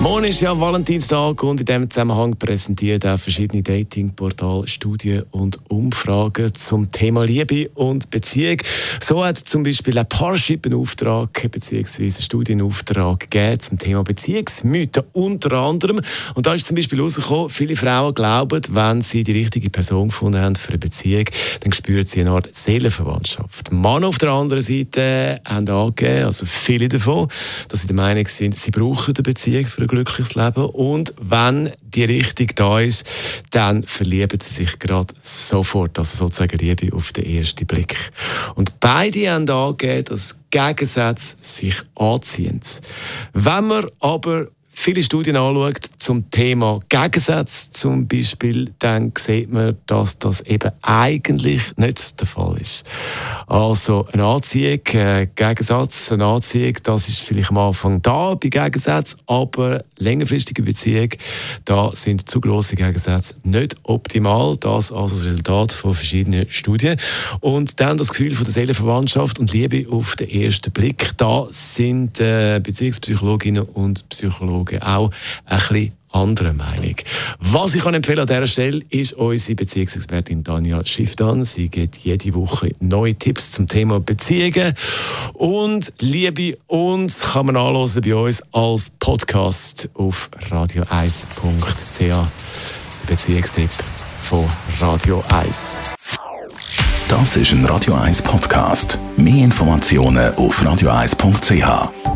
Morgen ist ja Valentinstag und in diesem Zusammenhang präsentiert auch verschiedene Datingportale Studien und Umfragen zum Thema Liebe und Beziehung. So hat zum Beispiel ein Parship einen Auftrag bzw. einen Studienauftrag gegeben zum Thema Beziehungsmythen unter anderem. Und da ist zum Beispiel herausgekommen, viele Frauen glauben, wenn sie die richtige Person gefunden haben für eine Beziehung, dann spüren sie eine Art Seelenverwandtschaft. Männer auf der anderen Seite haben angegeben, also viele davon, dass sie der Meinung sind, sie brauchen eine Beziehung für ein glückliches Leben. Und wenn die Richtung da ist, dann verlieben sie sich gerade sofort. Also sozusagen Liebe auf den ersten Blick. Und beide haben angegeben, dass Gegensätze sich anziehen. Wenn man aber viele Studien anschaut zum Thema Gegensätze zum Beispiel, dann sieht man, dass das eben eigentlich nicht der Fall ist. Also eine Anziehung, äh, Gegensatz, eine Anziehung, das ist vielleicht am Anfang da bei Gegensätzen, aber längerfristige Beziehung, da sind zu große Gegensätze nicht optimal. Das also das Resultat von verschiedenen Studien. Und dann das Gefühl von der Seelenverwandtschaft und Liebe auf den ersten Blick, da sind äh, Beziehungspsychologinnen und Psychologen Psychologen auch ein anderer Meinung. Was ich empfehlen an dieser Stelle ist unsere Beziehungsexpertin Dania Schifftan. Sie gibt jede Woche neue Tipps zum Thema Beziehungen und Liebe uns kann man anhören bei uns als Podcast auf radio1.ch. Beziehungstipp von Radio 1. Das ist ein Radio 1 Podcast. Mehr Informationen auf radio1.ch.